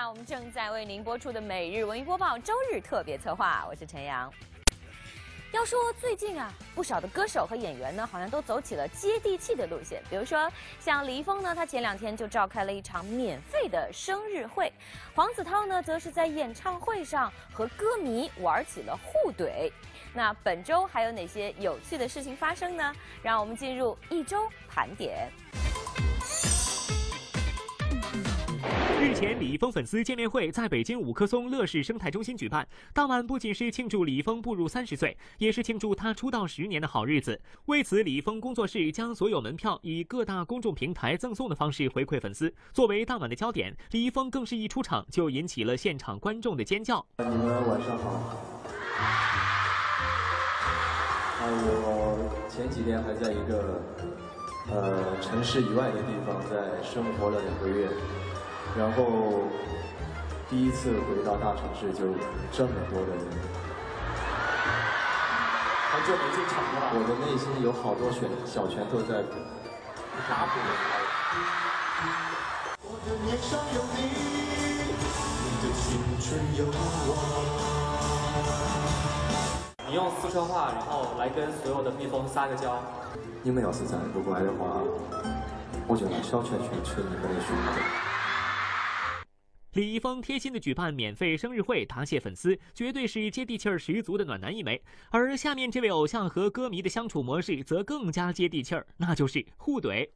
下我们正在为您播出的每日文娱播报周日特别策划，我是陈阳。要说最近啊，不少的歌手和演员呢，好像都走起了接地气的路线。比如说，像李易峰呢，他前两天就召开了一场免费的生日会；黄子韬呢，则是在演唱会上和歌迷玩起了互怼。那本周还有哪些有趣的事情发生呢？让我们进入一周盘点。日前，李易峰粉丝见面会在北京五棵松乐视生态中心举办。当晚不仅是庆祝李易峰步入三十岁，也是庆祝他出道十年的好日子。为此，李易峰工作室将所有门票以各大公众平台赠送的方式回馈粉丝。作为当晚的焦点，李易峰更是一出场就引起了现场观众的尖叫。你们晚上好。啊，我前几天还在一个呃城市以外的地方在生活了两个月。然后第一次回到大城市，就这么多的人，很久没进场了。我的内心有好多拳小拳头在打鼓。我的脸上有你，你的青春有我。你用四川话，然后来跟所有的蜜蜂撒个娇。你们要是再不乖的话，我就拿小拳拳捶你们的胸口。李易峰贴心的举办免费生日会答谢粉丝，绝对是接地气儿十足的暖男一枚。而下面这位偶像和歌迷的相处模式则更加接地气儿，那就是互怼。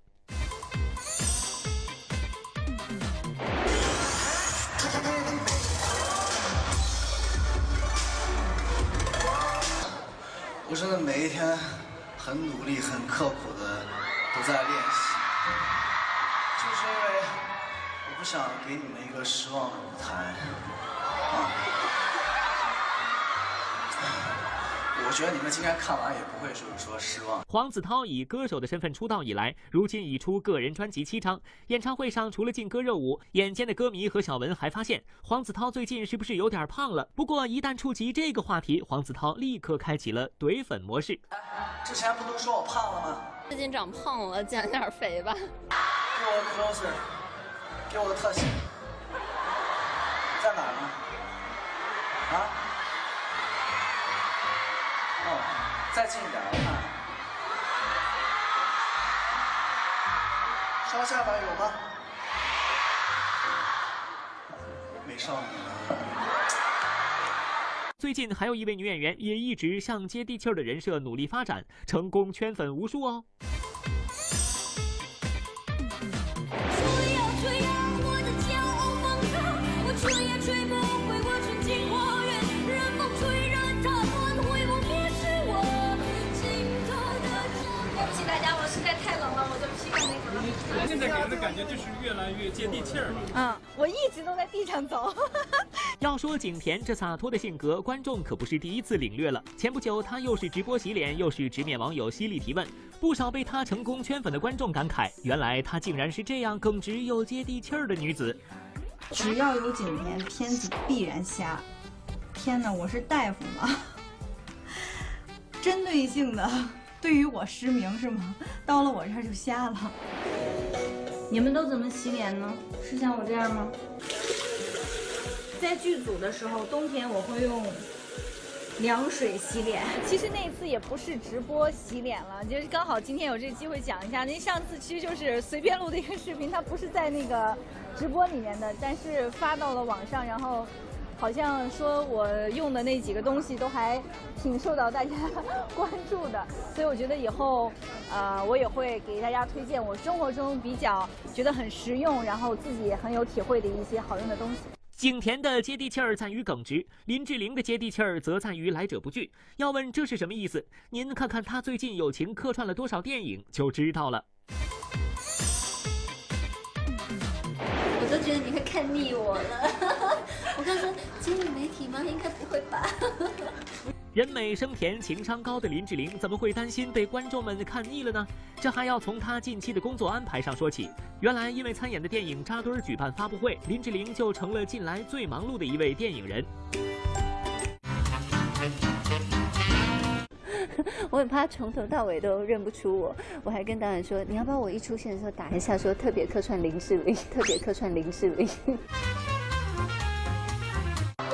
我真的每一天很努力、很刻苦的都在练习，就是因为。我想给你们一个失望的舞台，啊！我觉得你们今天看完也不会就是说失望。黄子韬以歌手的身份出道以来，如今已出个人专辑七张。演唱会上除了劲歌热舞，眼尖的歌迷和小文还发现黄子韬最近是不是有点胖了？不过一旦触及这个话题，黄子韬立刻开启了怼粉模式。之前不都说我胖了吗？最近长胖了，减点肥吧。给我的特写在哪儿呢？啊？哦，再近一点，我看。刷下巴有吗？美少女呢？最近还有一位女演员也一直向接地气儿的人设努力发展，成功圈粉无数哦。接地气儿。嗯，我一直都在地上走。要说景甜这洒脱的性格，观众可不是第一次领略了。前不久，她又是直播洗脸，又是直面网友犀利提问，不少被她成功圈粉的观众感慨：原来她竟然是这样耿直又接地气儿的女子。只要有景甜，片子必然瞎。天哪，我是大夫吗？针对性的。对于我失明是吗？到了我这儿就瞎了。你们都怎么洗脸呢？是像我这样吗？在剧组的时候，冬天我会用凉水洗脸。其实那次也不是直播洗脸了，就是刚好今天有这个机会讲一下。那上次其实就是随便录的一个视频，它不是在那个直播里面的，但是发到了网上，然后。好像说我用的那几个东西都还挺受到大家关注的，所以我觉得以后，呃，我也会给大家推荐我生活中比较觉得很实用，然后自己也很有体会的一些好用的东西。景甜的接地气儿在于耿直，林志玲的接地气儿则在于来者不拒。要问这是什么意思？您看看她最近友情客串了多少电影就知道了。我都觉得你会看腻我了。我刚说接你媒体吗？应该不会吧。人美声甜、情商高的林志玲怎么会担心被观众们看腻了呢？这还要从她近期的工作安排上说起。原来因为参演的电影扎堆儿举办发布会，林志玲就成了近来最忙碌的一位电影人。我很怕从头到尾都认不出我，我还跟导演说，你要不要我一出现的时候打一下，说特别客串林志玲，特别客串林志玲。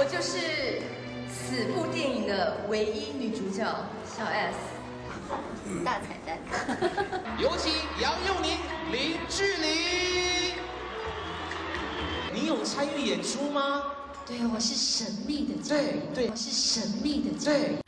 我就是此部电影的唯一女主角小 S。大彩蛋。有请杨佑宁、林志玲。你有参与演出吗？对，我是神秘的嘉宾。对对，我是神秘的嘉宾。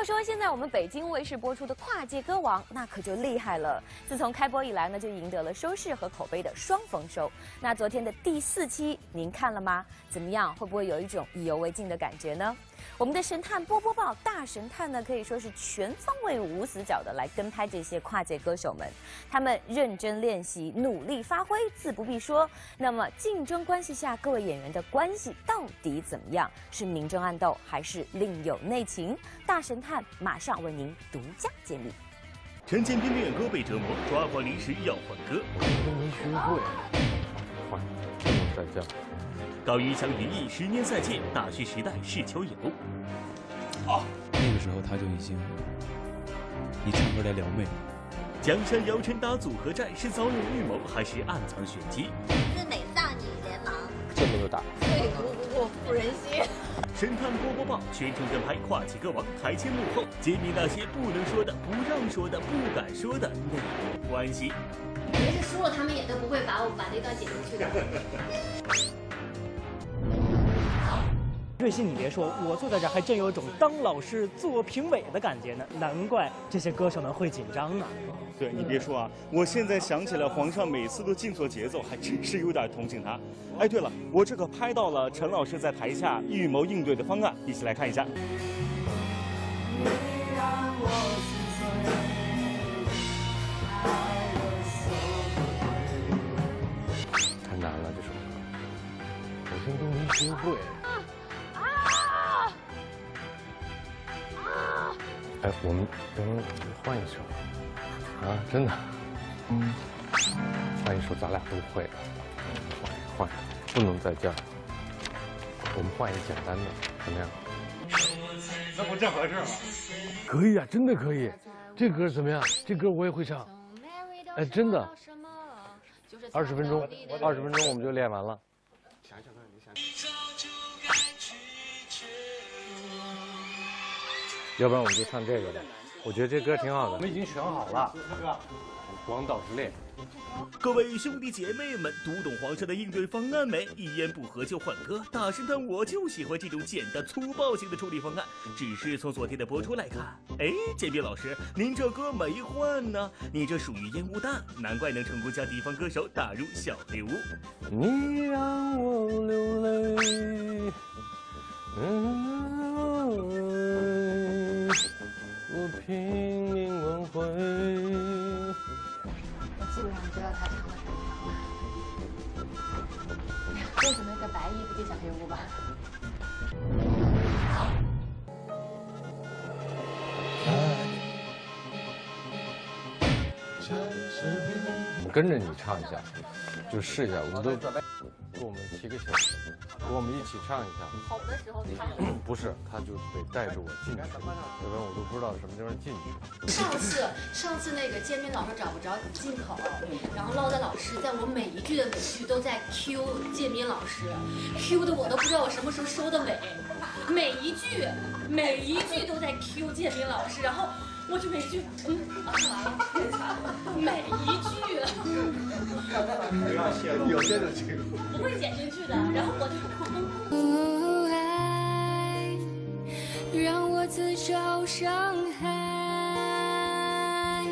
要说现在我们北京卫视播出的《跨界歌王》，那可就厉害了。自从开播以来呢，就赢得了收视和口碑的双丰收。那昨天的第四期您看了吗？怎么样？会不会有一种意犹未尽的感觉呢？我们的神探波波报大神探呢，可以说是全方位无死角的来跟拍这些跨界歌手们。他们认真练习，努力发挥，自不必说。那么竞争关系下，各位演员的关系到底怎么样？是明争暗斗，还是另有内情？大神探马上为您独家揭秘。陈建斌练歌被折磨，抓狂临时要换歌。我都没学会，换，再叫。高云翔于毅，十年赛季，大学时代是球友。啊，那个时候他就已经以唱歌来撩妹。江山姚晨打组合战是早有预谋还是暗藏玄机？自美少女联盟，这么多打，最不过妇人心。神探波波豹全程跟拍跨界歌王，台前幕后揭秘那些不能说的、不让说的、不敢说的内幕关系。输了他们也都不会把我把那段剪进去的。瑞希，你别说，我坐在这还真有种当老师做评委的感觉呢。难怪这些歌手们会紧张呢。对你别说啊，我现在想起来，皇上每次都进错节奏，还真是有点同情他。哎，对了，我这可拍到了陈老师在台下预谋应对的方案，一起来看一下。太难了，这首歌，我现在都没学哎，我们能不能换一首啊？真的，换一首咱俩都会的，换一换，不能再这样。我们换一个简单的，怎么样？那不正合适吗？可以啊，真的可以。这歌怎么样？这歌我也会唱。哎，真的。二十分钟，二十分钟我们就练完了。想想看，你想。要不然我们就唱这个吧，我觉得这歌挺好的。我们已经选好了，广岛之恋。各位兄弟姐妹们，读懂皇上的应对方案没？一言不合就换歌，大神探我就喜欢这种简单粗暴型的处理方案。只是从昨天的播出来看，哎，建斌老师，您这歌没换呢，你这属于烟雾弹，难怪能成功将敌方歌手打入小黑屋。你让我流泪。嗯，我拼命挽回。我基本上知道他唱的什么了。就准备个白衣服进小黑屋吧。我跟着你唱一下，就试一下，我们都给我们提个醒，给我们一起唱一下。好的时候唱。不是，他就得带着我进去，要不然我都不知道什么地方进去。上次，上次那个建斌老师找不着进口，然后唠的老师在我每一句的尾句都在 Q 建斌老师，Q 的我都不知道我什么时候收的尾，每一句每一句都在 Q 建斌老师，然后。我就每句，嗯，啊，完了，每一句，有些就记住，不会剪进去的。然后我就，爱让我自找伤害，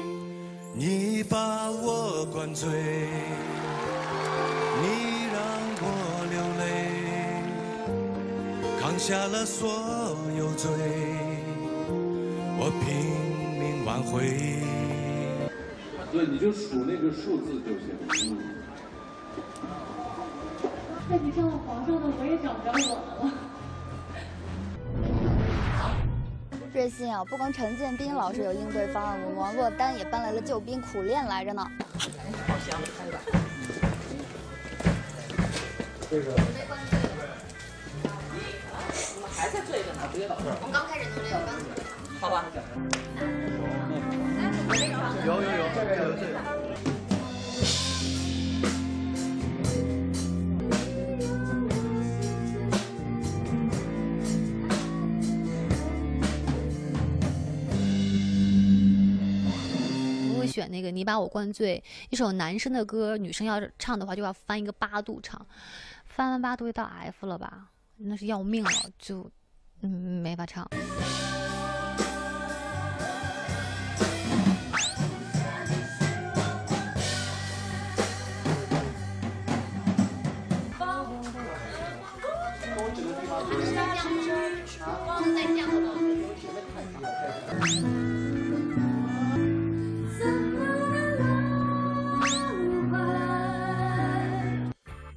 你把我灌醉，你让我流泪，扛下了所有罪，我拼。挽回。对，你就数那个数字就行。嗯。那你上了皇上的，我也找不着我的了。瑞幸啊，不光陈建斌老师有应对方案，我们王珞丹也搬来了救兵，苦练来着呢。好香，开吧。这个。还在这个呢，别老这我刚开始努力，我刚。好吧。有有有，这个这个。选那个你把我灌醉，一首男生的歌，女生要唱的话就要翻一个八度唱，翻完八度就到 F 了吧，那是要命了，就嗯没法唱。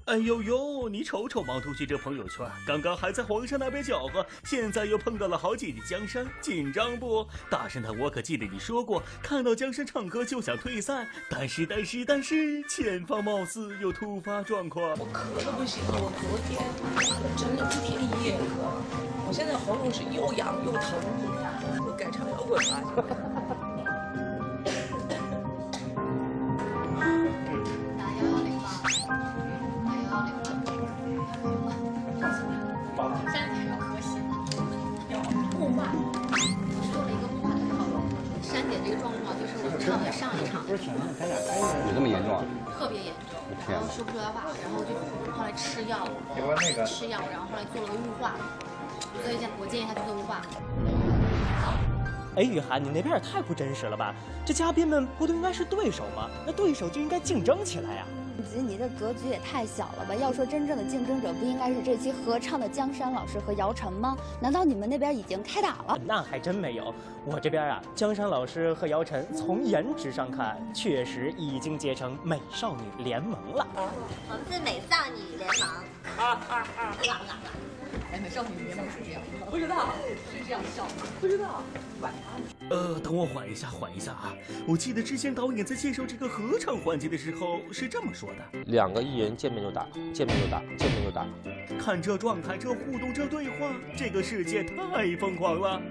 哎呦呦，你瞅瞅王同学这朋友圈，刚刚还在皇上那边搅和，现在又碰到了好姐姐江山，紧张不？大神探，我可记得你说过，看到江山唱歌就想退赛，但是但是但是，前方貌似有突发状况。我咳的不行了，我昨天整了一天一夜咳，我现在喉咙是又痒又疼，改唱摇滚吧。木马，我说了一个木马的套路。删减这个状况就是我唱的上一场的时候，有这么严重啊？特别严重，天然后说不出来话，然后就后来吃药，吃药，然后后来做了个雾化，所以建我建议他去做雾化。哎，雨涵，你那边也太不真实了吧？这嘉宾们不都应该是对手吗？那对手就应该竞争起来呀、吉，你这格局也太小了吧？要说真正的竞争者，不应该是这期合唱的江山老师和姚晨吗？难道你们那边已经开打了？那还真没有，我这边啊，江山老师和姚晨从颜值上看，确实已经结成美少女联盟了。我们是美少女联盟。啊啊啊！哎，美少女联盟是这样，不知道是这样笑吗？不知道。呃，等我缓一下，缓一下啊！我记得之前导演在介绍这个合唱环节的时候是这么说的：两个艺人见面就打，见面就打，见面就打。看这状态，这互动，这对话，这个世界太疯狂了。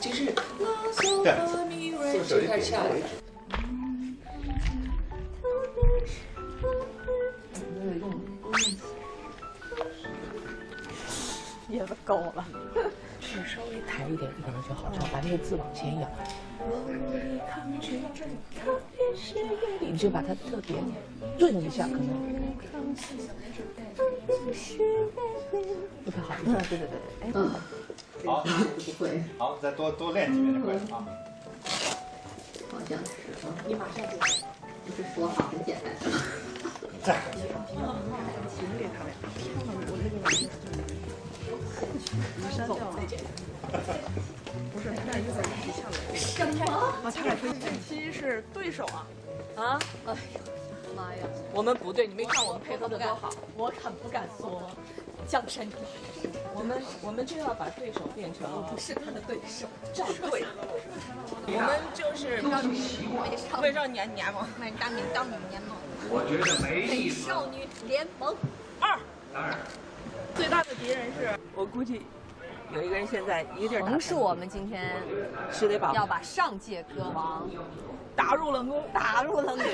就是对就开始跳了。也够了，是稍微抬一点，可能就好唱，把那个字往前仰。你就把它特别顿一下，可能不太好。嗯，对对对，哎，嗯，好，不会。好，再多多练几遍就会了啊。好像是，你马上就不是说好很简单。在。琴给他俩，我那个删掉了。不是，他俩一会儿一起下来。什么？啊，他俩这期是对手啊。啊？哎呀，妈呀！我们不对，你没看我们配合的多好。我可不敢说，江山可我们我们就要把对手变成不是他的对手，战队。我们就是美少女联盟，美少女少女联盟。我觉得没美少女联盟二。二。最大的敌人是我估计有一个人现在一个劲儿横是我们今天是得把要把上届歌王打入冷宫，打入冷宫。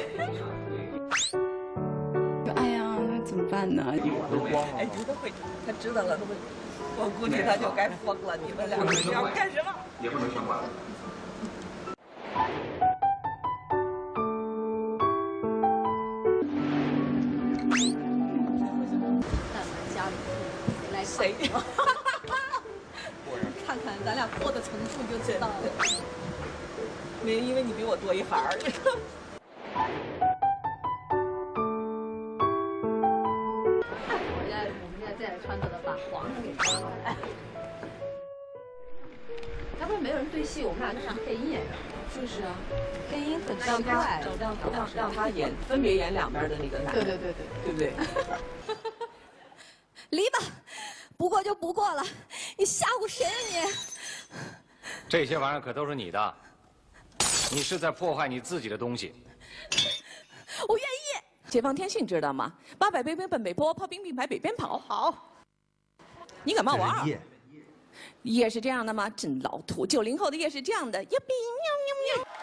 哎呀，那怎么办呢？哎，觉得会，他知道了，他会，我估计他就该疯了。你们两个要干什么？也不能全完。谁？看看咱俩过的层数就知道了。没，因为你比我多一行儿。我现在我们现在这样穿着的把皇上给抓了。哎，要不然没有人对戏，我们俩就上配音演员。就是啊，配音很奇怪。让让让他演，分别演两边的那个男的。对对对对，对不对？离吧，不过就不过了，你吓唬谁啊你？这些玩意儿可都是你的，你是在破坏你自己的东西。我愿意。解放天性知道吗？八百飞奔奔北坡，炮兵并排北边跑。好，你敢骂我二？夜是这样的吗？真老土。九零后的夜是这样的，呀比喵喵喵。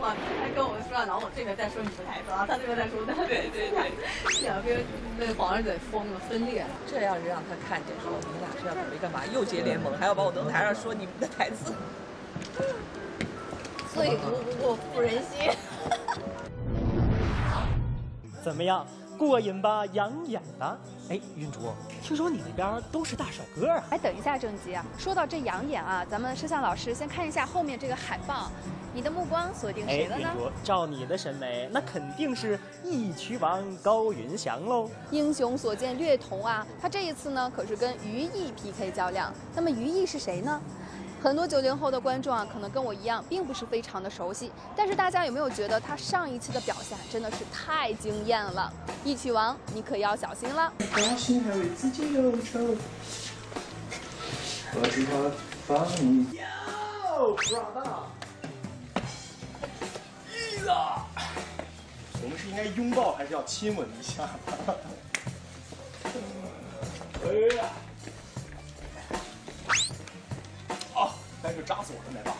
哇，他跟我们说，然后我这边在说你的台词然后，他这边在说的。对对对，两边那皇上得疯了，分裂了。这要是让他看见，说你们俩是要准备干嘛？又结联盟，还要把我登台上说你们的台词。最毒不过妇人心。怎么样，过瘾吧？养眼吧？哎，云竹，听说你那边都是大帅哥啊？哎，等一下，郑吉啊，说到这养眼啊，咱们摄像老师先看一下后面这个海报，你的目光锁定谁了呢？哎，云竹，照你的审美，那肯定是义渠王高云翔喽。英雄所见略同啊，他这一次呢可是跟于毅 PK 较量。那么于毅是谁呢？很多九零后的观众啊，可能跟我一样，并不是非常的熟悉。但是大家有没有觉得他上一期的表现真的是太惊艳了？义渠王，你可要小心了。高兴还为自己忧愁，把计划放你。哟，brother，一啦！我们是应该拥抱，还是要亲吻一下？哎呀！啊，待会扎死我的没吧！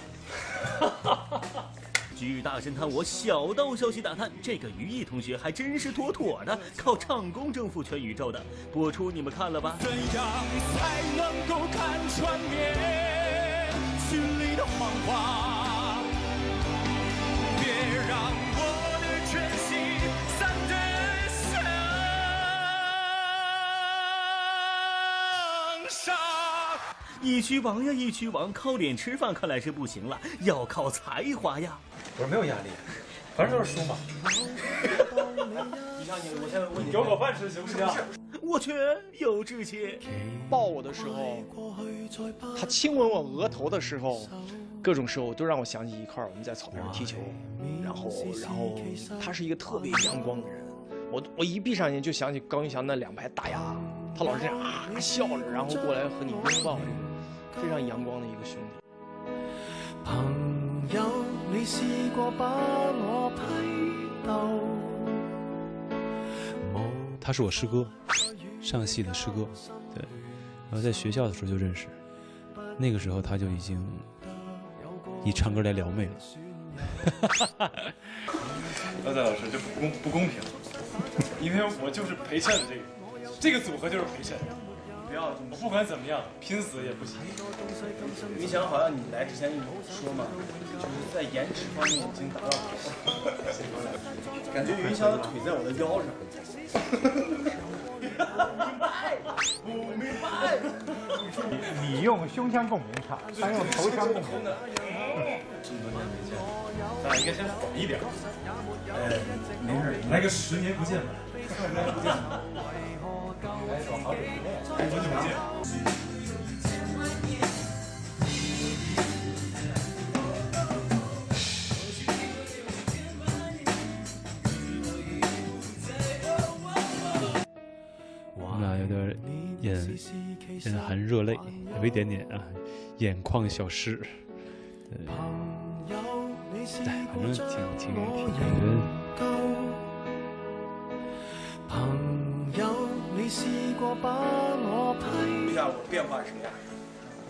据大神探，我小道消息打探，这个于毅同学还真是妥妥的靠唱功征服全宇宙的。播出你们看了吧？怎样才能够看穿你心里的谎话？一区王呀，一区王，靠脸吃饭看来是不行了，要靠才华呀。我说没有压力，反正就是输嘛。你像你，我现在问你，给我口饭吃行不行？我去，有志气。抱我的时候，他亲吻我额头的时候，各种时候都让我想起一块儿我们在草坪上踢球，然后然后他是一个特别阳光的人。我我一闭上眼就想起高云翔那两排大牙，他老是这样啊笑着，然后过来和你拥抱，这种非常阳光的一个兄弟。朋友，你试过把我批鬥？他是我师哥，上戏的师哥，对，然后在学校的时候就认识，那个时候他就已经以唱歌来撩妹了。高赛老师，这不公不公平，因为我就是陪衬这个，这个组合就是陪衬。不要，我不管怎么样，拼死也不行。云翔好像你来之前说嘛，就是在颜值方面已经达到头了，感觉云翔的腿在我的腰上。不明白。不明白你用胸腔共鸣唱，他用头腔共鸣。这么多年没见，咱俩应该先缓一点。哎，没事，来个十年不见吧。好久不见，好久不见。我们俩有点眼眼含热泪，有一点点啊，眼眶小湿。对，哎，反正挺挺挺感觉。朋友，你試過把我批一下我变化是什么样？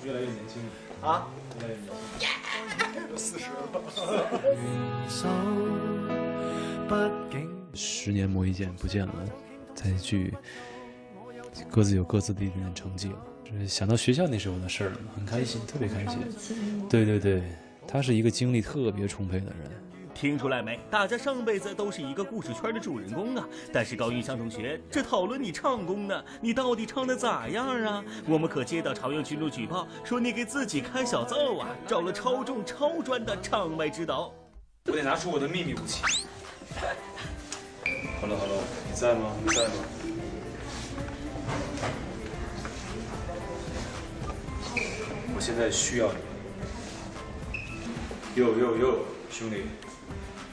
越来越年轻啊，越来越年轻。都四十了。十年磨一剑不见了，再聚，各自有各自的一点点成绩了。就是想到学校那时候的事儿，很开心，特别开心。对对对，他是一个精力特别充沛的人。听出来没？大家上辈子都是一个故事圈的主人公啊！但是高云翔同学，这讨论你唱功呢，你到底唱的咋样啊？我们可接到朝阳群众举报，说你给自己开小灶啊，找了超重超专的唱麦指导。我得拿出我的秘密武器。Hello Hello，你在吗？你在吗？我现在需要你。哟哟哟，兄弟，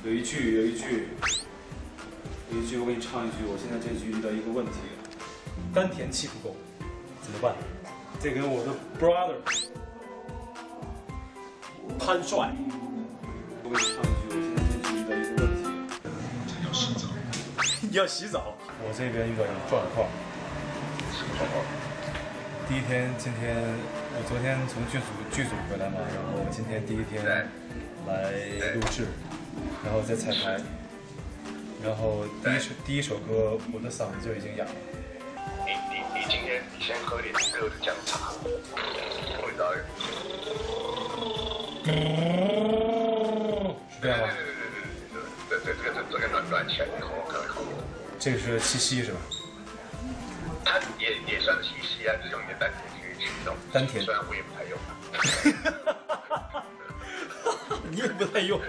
有一句有一句有一句，我给你唱一句。我现在这句遇到一个问题，丹田气不够，怎么办？这个我的 brother 潘帅，我给你唱一句。我现在这句遇到一个问题，要洗澡。你要洗澡？我这边遇到一个状况。什么状况？第一天，今天我昨天从剧组剧组回来嘛，然后今天第一天来录制，然后再彩排，然后第一首第一首歌我的嗓子就已经哑了。你你你今天你先喝点热的姜茶，味道。是这样吗？对对对对对对，这个这个暖暖起来以后可以好。这个是七夕是吧？它也也算七夕啊，就是用你的丹田去驱动。丹田虽然我也不太用。你也不太用。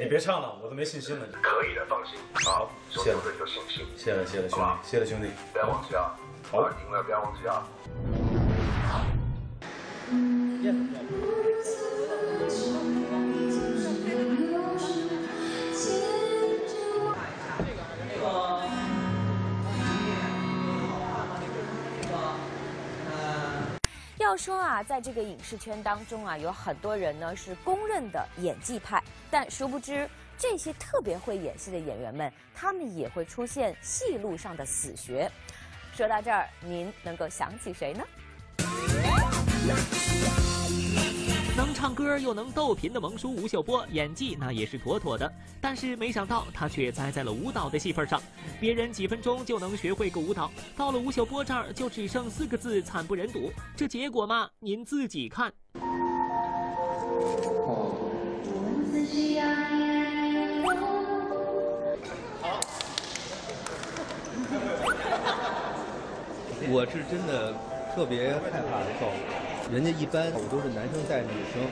你别唱了，我都没信心了。可以的，放心。好，谢了，有信心。谢了，谢了，兄弟，谢了，兄弟。不要忘记啊！好，赢了不要忘记啊！说啊，在这个影视圈当中啊，有很多人呢是公认的演技派，但殊不知这些特别会演戏的演员们，他们也会出现戏路上的死穴。说到这儿，您能够想起谁呢？能唱歌又能逗贫的萌叔吴秀波，演技那也是妥妥的。但是没想到他却栽在了舞蹈的戏份上。别人几分钟就能学会个舞蹈，到了吴秀波这儿就只剩四个字：惨不忍睹。这结果嘛，您自己看。我是真的特别害怕跳舞，人家一般我都是男生带女生，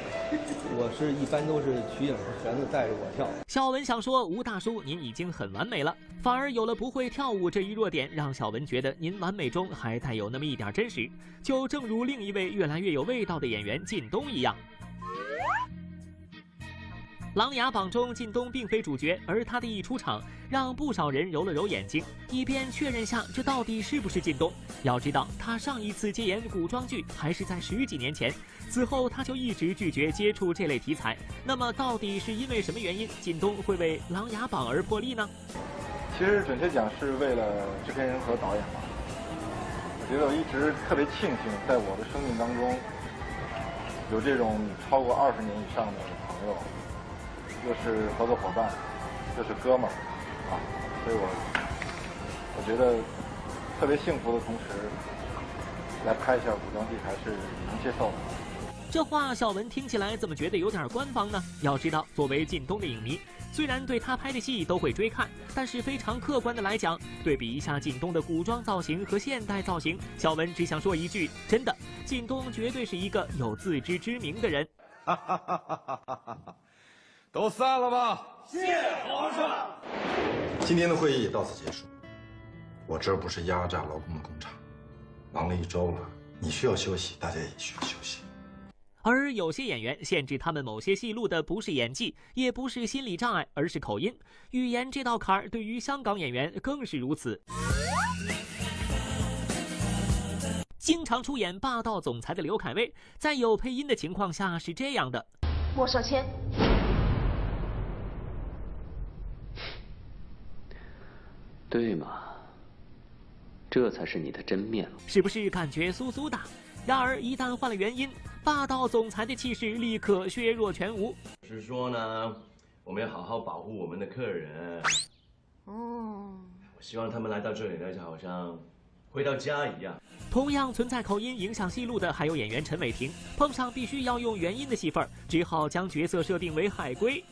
我是一般都是瞿颖和弦子带着我跳。小文想说，吴大叔您已经很完美了，反而有了不会跳舞这一弱点，让小文觉得您完美中还带有那么一点真实。就正如另一位越来越有味道的演员靳东一样。《琅琊榜》中，靳东并非主角，而他的一出场，让不少人揉了揉眼睛，以便确认下这到底是不是靳东。要知道，他上一次接演古装剧还是在十几年前，此后他就一直拒绝接触这类题材。那么，到底是因为什么原因，靳东会为《琅琊榜》而破例呢？其实准确讲，是为了制片人和导演吧。我觉得我一直特别庆幸，在我的生命当中，有这种超过二十年以上的朋友。又是合作伙伴，又是哥们儿，啊，所以我我觉得特别幸福的同时，来拍一下古装剧还是能接受的。这话小文听起来怎么觉得有点官方呢？要知道，作为靳东的影迷，虽然对他拍的戏都会追看，但是非常客观的来讲，对比一下靳东的古装造型和现代造型，小文只想说一句：真的，靳东绝对是一个有自知之明的人。哈哈哈哈哈哈！都散了吧！谢皇上。今天的会议到此结束。我这不是压榨劳工的工厂，忙了一周了，你需要休息，大家也需要休息。而有些演员限制他们某些戏路的不是演技，也不是心理障碍，而是口音。语言这道坎儿对于香港演员更是如此。经常出演霸道总裁的刘恺威，在有配音的情况下是这样的：莫少谦。对嘛，这才是你的真面目，是不是感觉酥酥的？然而一旦换了原因，霸道总裁的气势立刻削弱全无。是说呢，我们要好好保护我们的客人。哦，我希望他们来到这里呢，就好像回到家一样。同样存在口音影响戏路的，还有演员陈伟霆，碰上必须要用原音的戏份，只好将角色设定为海归。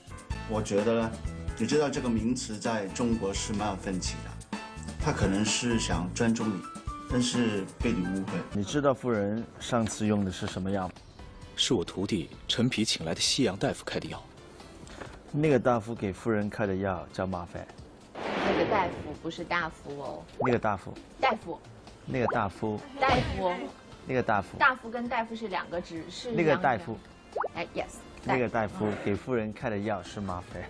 我觉得。你知道这个名词在中国是蛮有分歧的，他可能是想尊重你，但是被你误会。你知道夫人上次用的是什么药？是我徒弟陈皮请来的西洋大夫开的药。那个大夫给夫人开的药叫吗啡。那个大夫不是大夫哦。那个大夫。大夫。那个大夫。大夫。那个大夫。大夫跟大夫是两个字，是。那个大夫。哎，yes。那个大夫给夫人开的药是吗啡。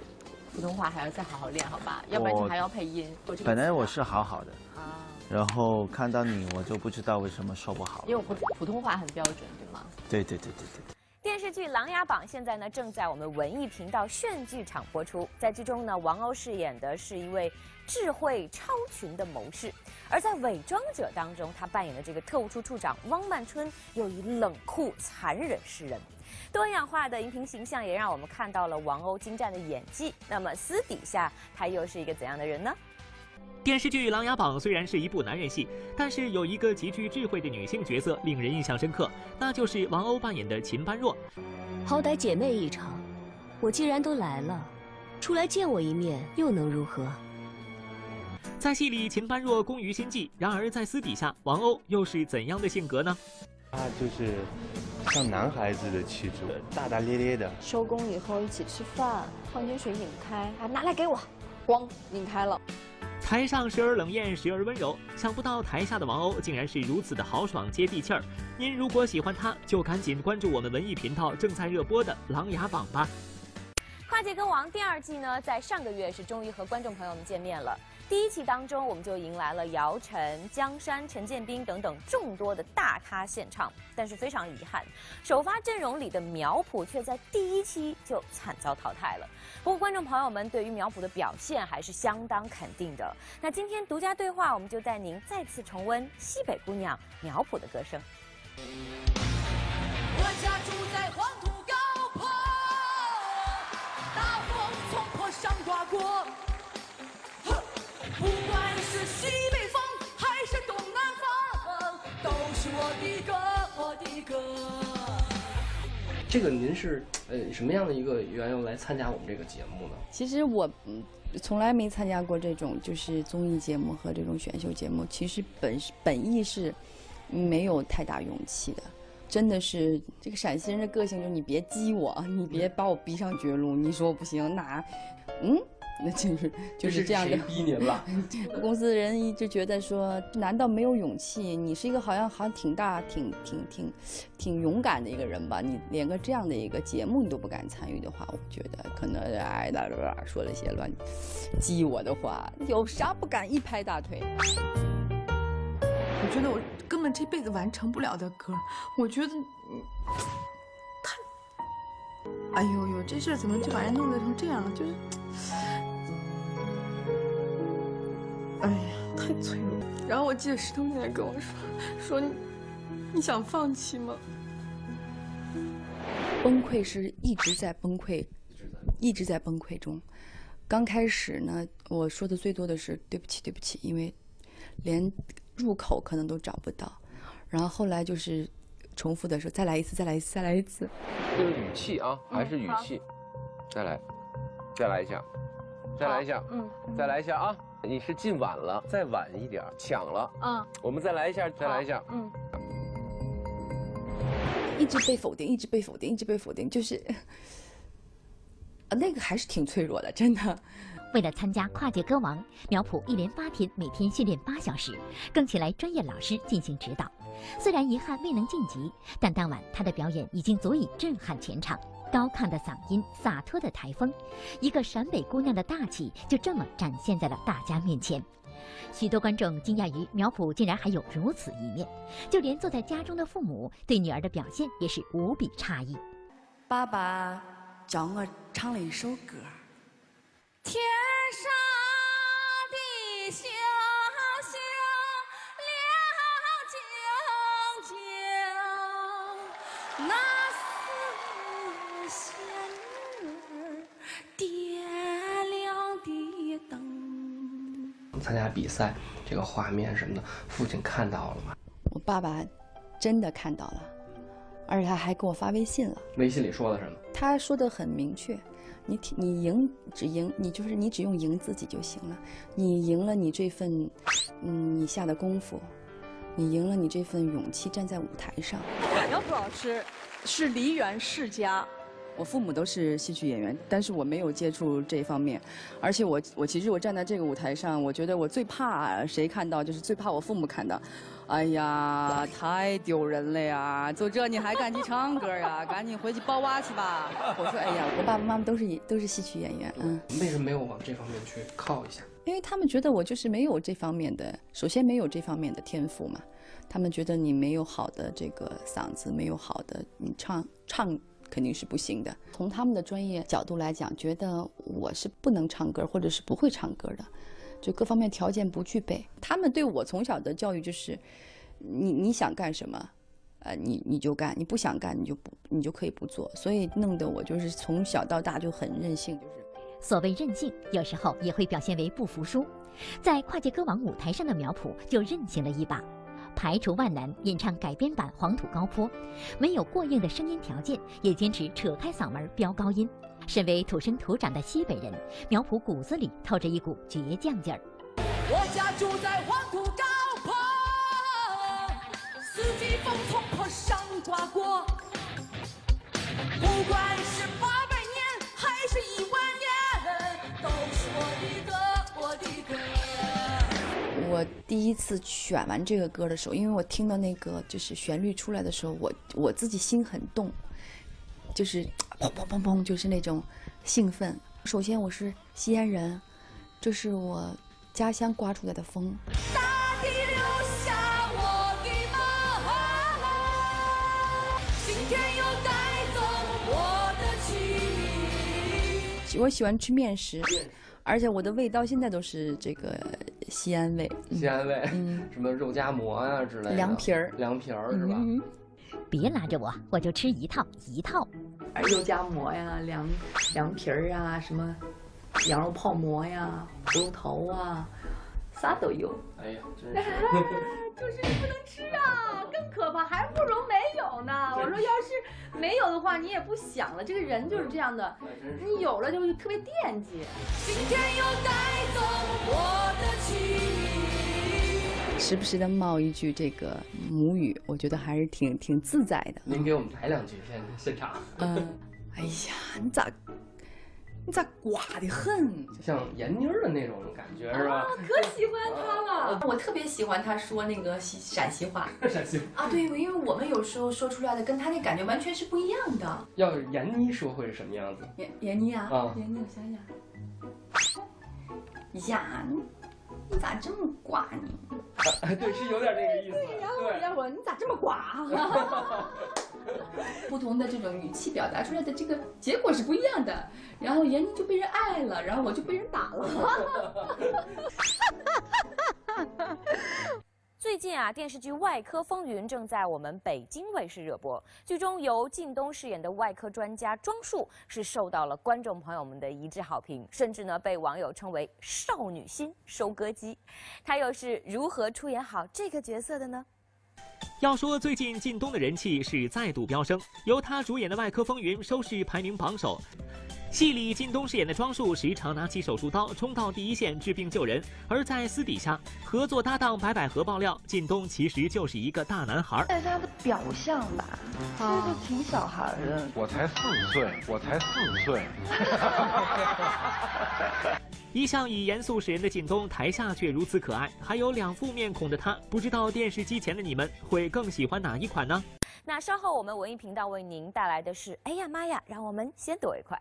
普通话还要再好好练，好吧？要不然就还要配音。本来我是好好的啊，然后看到你，我就不知道为什么说不好。因为我普普通话很标准，对吗？对对对对对。电视视剧《琅琊榜》现在呢正在我们文艺频道炫剧场播出，在剧中呢，王鸥饰演的是一位智慧超群的谋士，而在《伪装者》当中，他扮演的这个特务处处长汪曼春又以冷酷残忍示人。多样化的荧屏形象也让我们看到了王鸥精湛的演技。那么私底下他又是一个怎样的人呢？电视剧《琅琊榜》虽然是一部男人戏，但是有一个极具智慧的女性角色令人印象深刻，那就是王鸥扮演的秦般若。好歹姐妹一场，我既然都来了，出来见我一面又能如何？在戏里，秦般若工于心计，然而在私底下，王鸥又是怎样的性格呢？他就是像男孩子的气质，大大咧咧的。收工以后一起吃饭，矿泉水拧开，啊，拿来给我，咣，拧开了。台上时而冷艳，时而温柔，想不到台下的王鸥竟然是如此的豪爽接地气儿。您如果喜欢他，就赶紧关注我们文艺频道正在热播的《琅琊榜》吧。《跨界歌王》第二季呢，在上个月是终于和观众朋友们见面了。第一期当中，我们就迎来了姚晨、江山、陈建斌等等众多的大咖献唱，但是非常遗憾，首发阵容里的苗圃却在第一期就惨遭淘汰了。不过，观众朋友们对于苗圃的表现还是相当肯定的。那今天独家对话，我们就带您再次重温西北姑娘苗圃的歌声。我家住在黄土高坡，大风从坡上刮过。是西北风还是东南风，都是我的歌，我的歌。这个您是呃什么样的一个缘由来参加我们这个节目呢？其实我嗯从来没参加过这种就是综艺节目和这种选秀节目。其实本本意是没有太大勇气的，真的是这个陕西人的个性，就是你别激我，你别把我逼上绝路。你说我不行，那嗯，那就是就是这样的。谁逼您了？公司的人一直觉得说，难道没有勇气？你是一个好像好像挺大、挺挺挺挺勇敢的一个人吧？你连个这样的一个节目你都不敢参与的话，我觉得可能哎啦啦啦说了些乱激我的话，有啥不敢一拍大腿？我觉得我根本这辈子完成不了的歌，我觉得嗯太……哎呦呦，这事儿怎么就把人弄得成这样了？就是，哎呀，太脆弱。然后我记得石头妹妹跟我说，说你你想放弃吗？崩溃是一直在崩溃，一直在崩溃中。刚开始呢，我说的最多的是对不起，对不起，因为连入口可能都找不到。然后后来就是重复的说再来一次，再来一次，再来一次。这是语气啊，还是语气，再来，再来一下，再来一下，嗯，再来一下啊！你是进晚了，再晚一点，抢了，嗯，我们再来一下，再来一下，嗯，一直被否定，一直被否定，一直被否定，就是，啊，那个还是挺脆弱的，真的。为了参加跨界歌王，苗圃一连八天，每天训练八小时，更请来专业老师进行指导。虽然遗憾未能晋级，但当晚他的表演已经足以震撼全场。高亢的嗓音，洒脱的台风，一个陕北姑娘的大气就这么展现在了大家面前。许多观众惊讶于苗圃竟然还有如此一面，就连坐在家中的父母对女儿的表现也是无比诧异。爸爸教我唱了一首歌。天上参加比赛这个画面什么的，父亲看到了吗？我爸爸真的看到了，而且他还给我发微信了。微信里说了什么？他说的很明确，你你赢只赢你就是你只用赢自己就行了，你赢了你这份，嗯，你下的功夫，你赢了你这份勇气站在舞台上。苗圃老师是梨园世家，我父母都是戏曲演员，但是我没有接触这方面，而且我我其实我站在这个舞台上，我觉得我最怕谁看到，就是最怕我父母看到。哎呀，太丢人了呀！就这你还敢去唱歌呀？赶紧回去包娃去吧！我说，哎呀，我爸爸妈妈都是都是戏曲演员，嗯。为什么没有往这方面去靠一下？因为他们觉得我就是没有这方面的，首先没有这方面的天赋嘛。他们觉得你没有好的这个嗓子，没有好的你唱唱肯定是不行的。从他们的专业角度来讲，觉得我是不能唱歌，或者是不会唱歌的，就各方面条件不具备。他们对我从小的教育就是，你你想干什么，呃，你你就干，你不想干你就不你就可以不做，所以弄得我就是从小到大就很任性，就是。所谓任性，有时候也会表现为不服输。在跨界歌王舞台上的苗圃就任性了一把，排除万难演唱改编版《黄土高坡》，没有过硬的声音条件，也坚持扯开嗓门飙高音。身为土生土长的西北人，苗圃骨子里透着一股倔强劲儿。我家住在黄土高坡，四季风从坡上刮过。不管是八百年还是一万年，都是我的歌，我的歌。我第一次选完这个歌的时候，因为我听到那个就是旋律出来的时候，我我自己心很动，就是砰砰砰砰，就是那种兴奋。首先我是西安人，这是我家乡刮出来的风。大地留下我的，今天又带走我的情。我喜欢吃面食，而且我的胃到现在都是这个西安味。西安味，嗯，什么肉夹馍呀、之类的，凉皮儿，凉皮儿是吧？嗯，别拉着我，我就吃一套一套。肉夹馍呀，凉凉皮儿啊，什么羊肉泡馍呀，葫芦头啊，啥都有。哎呀，真是，就是你不能吃啊，更可怕，还不如没有呢。我说要是没有的话，你也不想了。这个人就是这样的，你有了就会特别惦记。今天又带走我的情。时不时的冒一句这个母语，我觉得还是挺挺自在的。您给我们来两句，现现场。嗯，哎呀，你咋你咋刮的很？就像闫妮儿的那种感觉是吧？可喜欢她了，我特别喜欢她说那个西陕西话。陕西啊，对，因为我们有时候说出来的跟她那感觉完全是不一样的。要是闫妮说会是什么样子？闫闫妮啊，啊闫妮，我想想，呀，你你咋这么寡呢？啊，对，是有点这个意思。对，然后人家说你咋这么寡？不同的这种语气表达出来的这个结果是不一样的。然后闫妮就被人爱了，然后我就被人打了。最近啊，电视剧《外科风云》正在我们北京卫视热播。剧中由靳东饰演的外科专家庄树是受到了观众朋友们的一致好评，甚至呢被网友称为“少女心收割机”。他又是如何出演好这个角色的呢？要说最近靳东的人气是再度飙升，由他主演的《外科风云》收视排名榜首。戏里靳东饰演的庄树时常拿起手术刀冲到第一线治病救人，而在私底下，合作搭档白百合爆料，靳东其实就是一个大男孩。在他的表象吧，其实就挺小孩的。我才四岁，我才四岁。一向以严肃示人的靳东，台下却如此可爱。还有两副面孔的他，不知道电视机前的你们会更喜欢哪一款呢？那稍后我们文艺频道为您带来的是，哎呀妈呀，让我们先躲一块。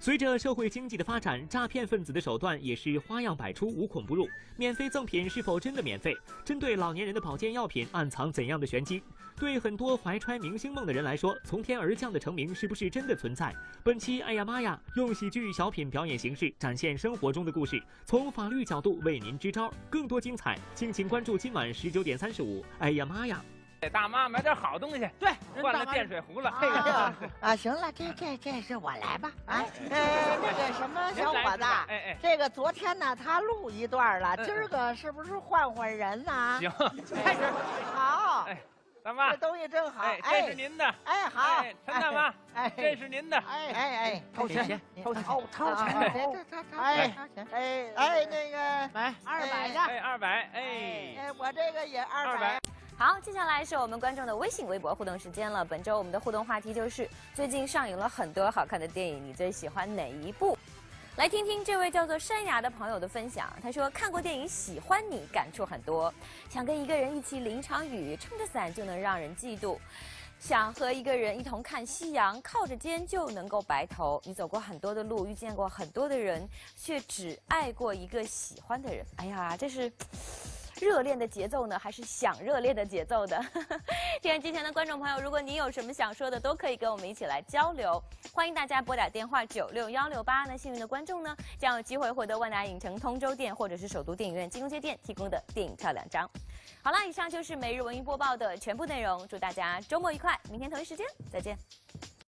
随着社会经济的发展，诈骗分子的手段也是花样百出，无孔不入。免费赠品是否真的免费？针对老年人的保健药品暗藏怎样的玄机？对很多怀揣明星梦的人来说，从天而降的成名是不是真的存在？本期哎呀妈呀，用喜剧小品表演形式展现生活中的故事，从法律角度为您支招。更多精彩，敬请关注今晚十九点三十五。哎呀妈呀！给大妈买点好东西，对，换了电水壶了。这个啊，行了，这这这是我来吧，啊，呃，那个什么小伙子，哎哎，这个昨天呢他录一段了，今儿个是不是换换人呢？行，开始。好，哎，大妈，这东西真好，哎，这是您的，哎，好，陈大妈，哎，这是您的，哎哎哎，掏钱，掏钱，掏掏钱，哎哎哎，那个来二百个，哎，二百，哎，哎，我这个也二百。好，接下来是我们观众的微信、微博互动时间了。本周我们的互动话题就是最近上映了很多好看的电影，你最喜欢哪一部？来听听这位叫做山崖的朋友的分享。他说看过电影《喜欢你》，感触很多，想跟一个人一起淋场雨，撑着伞就能让人嫉妒。想和一个人一同看夕阳，靠着肩就能够白头。你走过很多的路，遇见过很多的人，却只爱过一个喜欢的人。哎呀，这是。热恋的节奏呢，还是想热恋的节奏的？电视机前的观众朋友，如果您有什么想说的，都可以跟我们一起来交流。欢迎大家拨打电话九六幺六八，那幸运的观众呢，将有机会获得万达影城通州店或者是首都电影院金融街店提供的电影票两张。好了，以上就是每日文娱播报的全部内容，祝大家周末愉快，明天同一时间再见。